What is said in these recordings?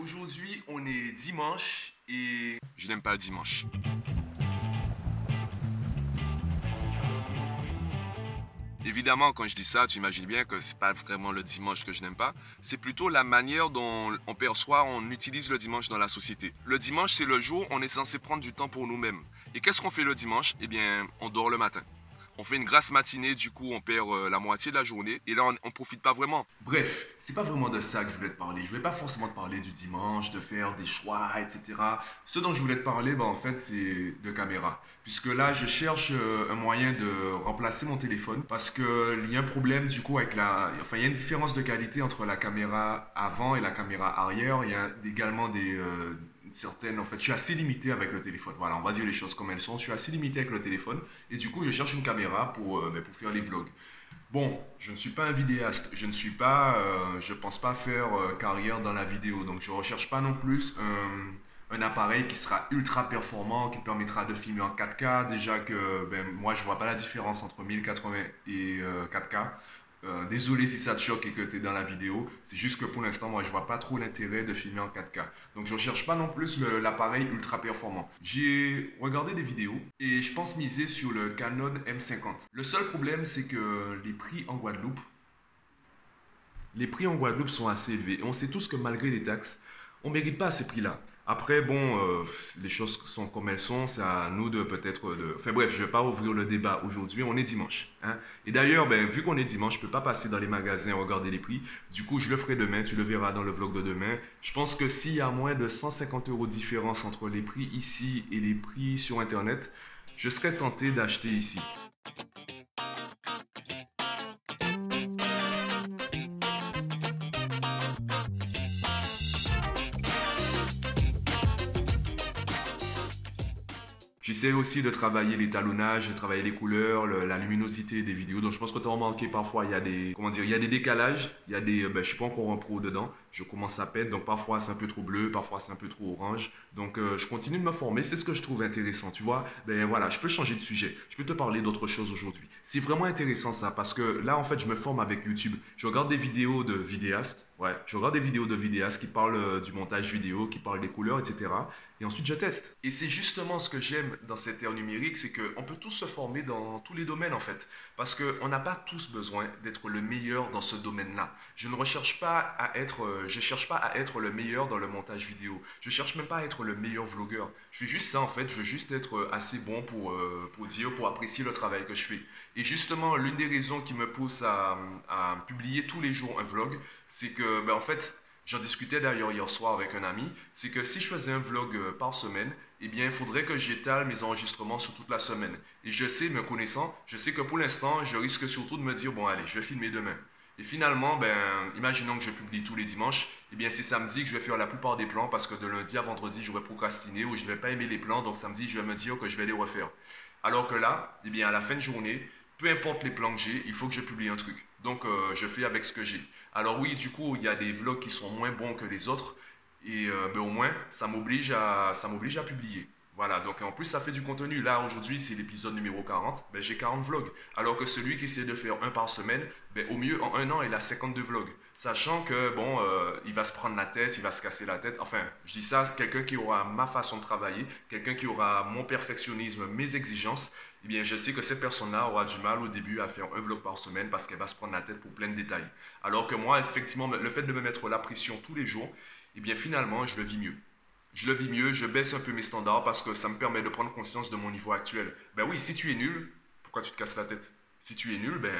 aujourd'hui on est dimanche et je n'aime pas le dimanche. Évidemment, quand je dis ça, tu imagines bien que c'est pas vraiment le dimanche que je n'aime pas. C'est plutôt la manière dont on perçoit, on utilise le dimanche dans la société. Le dimanche, c'est le jour où on est censé prendre du temps pour nous-mêmes. Et qu'est-ce qu'on fait le dimanche? Eh bien, on dort le matin. On fait une grasse matinée, du coup on perd euh, la moitié de la journée et là on, profite pas vraiment. Bref, c'est pas vraiment de ça que je voulais te parler. Je voulais pas forcément te parler du dimanche, de faire des choix, etc. Ce dont je voulais te parler, ben, en fait, c'est de caméra. Puisque là, je cherche euh, un moyen de remplacer mon téléphone parce qu'il y a un problème du coup avec la. Enfin, il y a une différence de qualité entre la caméra avant et la caméra arrière. Il y a également des. Euh, certaines, en fait, je suis assez limité avec le téléphone. Voilà, on va dire les choses comme elles sont. Je suis assez limité avec le téléphone et du coup, je cherche une caméra pour, euh, ben, pour faire les vlogs. Bon, je ne suis pas un vidéaste, je ne suis pas, euh, je pense pas faire euh, carrière dans la vidéo, donc je recherche pas non plus un, un, appareil qui sera ultra performant, qui permettra de filmer en 4K. Déjà que ben, moi, je vois pas la différence entre 1080 et 4K. Euh, désolé si ça te choque et que tu es dans la vidéo. C'est juste que pour l'instant, moi, je vois pas trop l'intérêt de filmer en 4K. Donc, je ne cherche pas non plus l'appareil ultra performant. J'ai regardé des vidéos et je pense miser sur le Canon M50. Le seul problème, c'est que les prix en Guadeloupe, les prix en Guadeloupe sont assez élevés. Et on sait tous que malgré les taxes, on mérite pas ces prix-là. Après, bon, euh, les choses sont comme elles sont, c'est à nous de peut-être de... Enfin bref, je ne vais pas ouvrir le débat aujourd'hui, on est dimanche. Hein. Et d'ailleurs, ben, vu qu'on est dimanche, je ne peux pas passer dans les magasins regarder les prix. Du coup, je le ferai demain, tu le verras dans le vlog de demain. Je pense que s'il y a moins de 150 euros de différence entre les prix ici et les prix sur Internet, je serais tenté d'acheter ici. J'essaie aussi de travailler l'étalonnage, de travailler les couleurs, la luminosité des vidéos. Donc je pense que tu as remarqué parfois il y a des comment dire, il y a des décalages, il y a des ben, je suis pas encore un pro dedans, je commence à peine donc parfois c'est un peu trop bleu, parfois c'est un peu trop orange. Donc euh, je continue de me former, c'est ce que je trouve intéressant, tu vois. Ben voilà, je peux changer de sujet. Je peux te parler d'autre chose aujourd'hui. C'est vraiment intéressant ça parce que là en fait, je me forme avec YouTube. Je regarde des vidéos de vidéastes Ouais, je regarde des vidéos de vidéastes qui parlent euh, du montage vidéo, qui parlent des couleurs, etc. Et ensuite, je teste. Et c'est justement ce que j'aime dans cette ère numérique, c'est qu'on peut tous se former dans tous les domaines, en fait. Parce qu'on n'a pas tous besoin d'être le meilleur dans ce domaine-là. Je ne recherche pas à être, euh, je cherche pas à être le meilleur dans le montage vidéo. Je cherche même pas à être le meilleur vlogueur. Je fais juste ça, en fait. Je veux juste être euh, assez bon pour, pour dire, pour apprécier le travail que je fais. Et justement, l'une des raisons qui me pousse à, à publier tous les jours un vlog, c'est que, ben, en fait, j'en discutais d'ailleurs hier soir avec un ami, c'est que si je faisais un vlog euh, par semaine, eh bien, il faudrait que j'étale mes enregistrements sur toute la semaine. Et je sais, me connaissant, je sais que pour l'instant, je risque surtout de me dire, bon, allez, je vais filmer demain. Et finalement, ben, imaginons que je publie tous les dimanches, eh bien, c'est samedi que je vais faire la plupart des plans parce que de lundi à vendredi, j'aurais procrastiné ou je ne vais pas aimer les plans, donc samedi, je vais me dire que je vais les refaire. Alors que là, eh bien, à la fin de journée, peu importe les plans que j'ai, il faut que je publie un truc. Donc, euh, je fais avec ce que j'ai. Alors oui, du coup, il y a des vlogs qui sont moins bons que les autres. Et euh, au moins, ça m'oblige à publier. Voilà, donc en plus, ça fait du contenu. Là, aujourd'hui, c'est l'épisode numéro 40. Ben, j'ai 40 vlogs. Alors que celui qui essaie de faire un par semaine, ben, au mieux, en un an, il a 52 vlogs. Sachant que, bon, euh, il va se prendre la tête, il va se casser la tête. Enfin, je dis ça, quelqu'un qui aura ma façon de travailler, quelqu'un qui aura mon perfectionnisme, mes exigences, eh bien, je sais que cette personne-là aura du mal au début à faire un vlog par semaine parce qu'elle va se prendre la tête pour plein de détails. Alors que moi, effectivement, le fait de me mettre la pression tous les jours, eh bien, finalement, je le vis mieux. Je le vis mieux, je baisse un peu mes standards parce que ça me permet de prendre conscience de mon niveau actuel. Ben oui, si tu es nul, pourquoi tu te casses la tête? Si tu es nul, ben,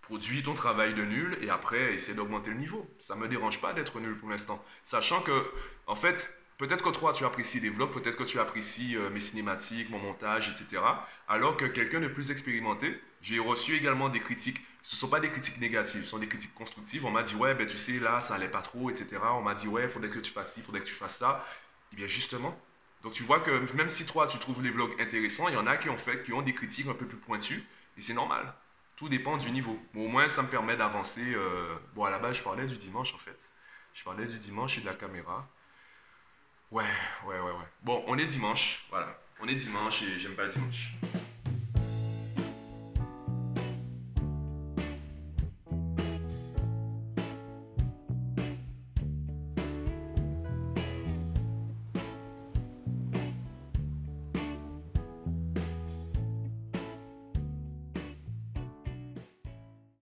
produis ton travail de nul et après, essaie d'augmenter le niveau. Ça me dérange pas d'être nul pour l'instant. Sachant que, en fait, Peut-être que toi, tu apprécies les vlogs, peut-être que tu apprécies euh, mes cinématiques, mon montage, etc. Alors que quelqu'un de plus expérimenté, j'ai reçu également des critiques. Ce ne sont pas des critiques négatives, ce sont des critiques constructives. On m'a dit, ouais, ben tu sais, là, ça allait pas trop, etc. On m'a dit, ouais, il faudrait que tu fasses ci, il faudrait que tu fasses ça. Et eh bien, justement. Donc, tu vois que même si toi, tu trouves les vlogs intéressants, il y en a qui ont fait, qui ont des critiques un peu plus pointues. Et c'est normal. Tout dépend du niveau. au moins, ça me permet d'avancer. Euh, bon, à la base, je parlais du dimanche, en fait. Je parlais du dimanche et de la caméra. Ouais, ouais, ouais, ouais. Bon, on est dimanche, voilà. On est dimanche et j'aime pas le dimanche.